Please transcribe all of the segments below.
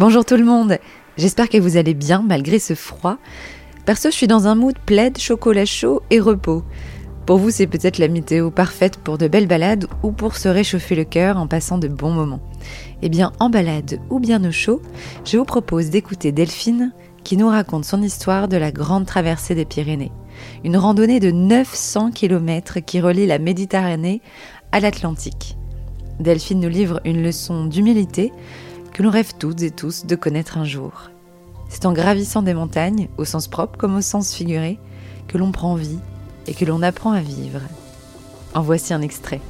Bonjour tout le monde, j'espère que vous allez bien malgré ce froid. Perso, je suis dans un mood plaid, chocolat chaud et repos. Pour vous, c'est peut-être la météo parfaite pour de belles balades ou pour se réchauffer le cœur en passant de bons moments. Eh bien, en balade ou bien au chaud, je vous propose d'écouter Delphine qui nous raconte son histoire de la grande traversée des Pyrénées. Une randonnée de 900 km qui relie la Méditerranée à l'Atlantique. Delphine nous livre une leçon d'humilité que l'on rêve toutes et tous de connaître un jour. C'est en gravissant des montagnes, au sens propre comme au sens figuré, que l'on prend vie et que l'on apprend à vivre. En voici un extrait.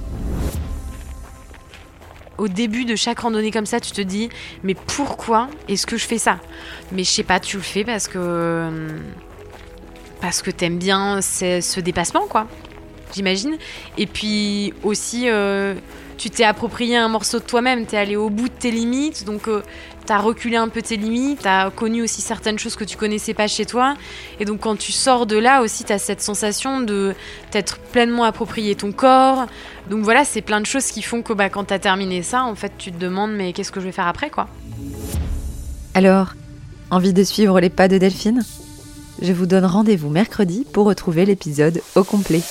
Au début de chaque randonnée comme ça, tu te dis mais pourquoi est-ce que je fais ça? Mais je sais pas, tu le fais parce que parce que t'aimes bien ce dépassement quoi. J'imagine. Et puis aussi euh, tu t'es approprié un morceau de toi-même, t'es allé au bout de tes limites, donc euh, t'as reculé un peu tes limites, t'as connu aussi certaines choses que tu connaissais pas chez toi, et donc quand tu sors de là aussi, t'as cette sensation de t'être pleinement approprié ton corps. Donc voilà, c'est plein de choses qui font que bah, quand t'as terminé ça, en fait, tu te demandes mais qu'est-ce que je vais faire après, quoi. Alors, envie de suivre les pas de Delphine? Je vous donne rendez-vous mercredi pour retrouver l'épisode au complet.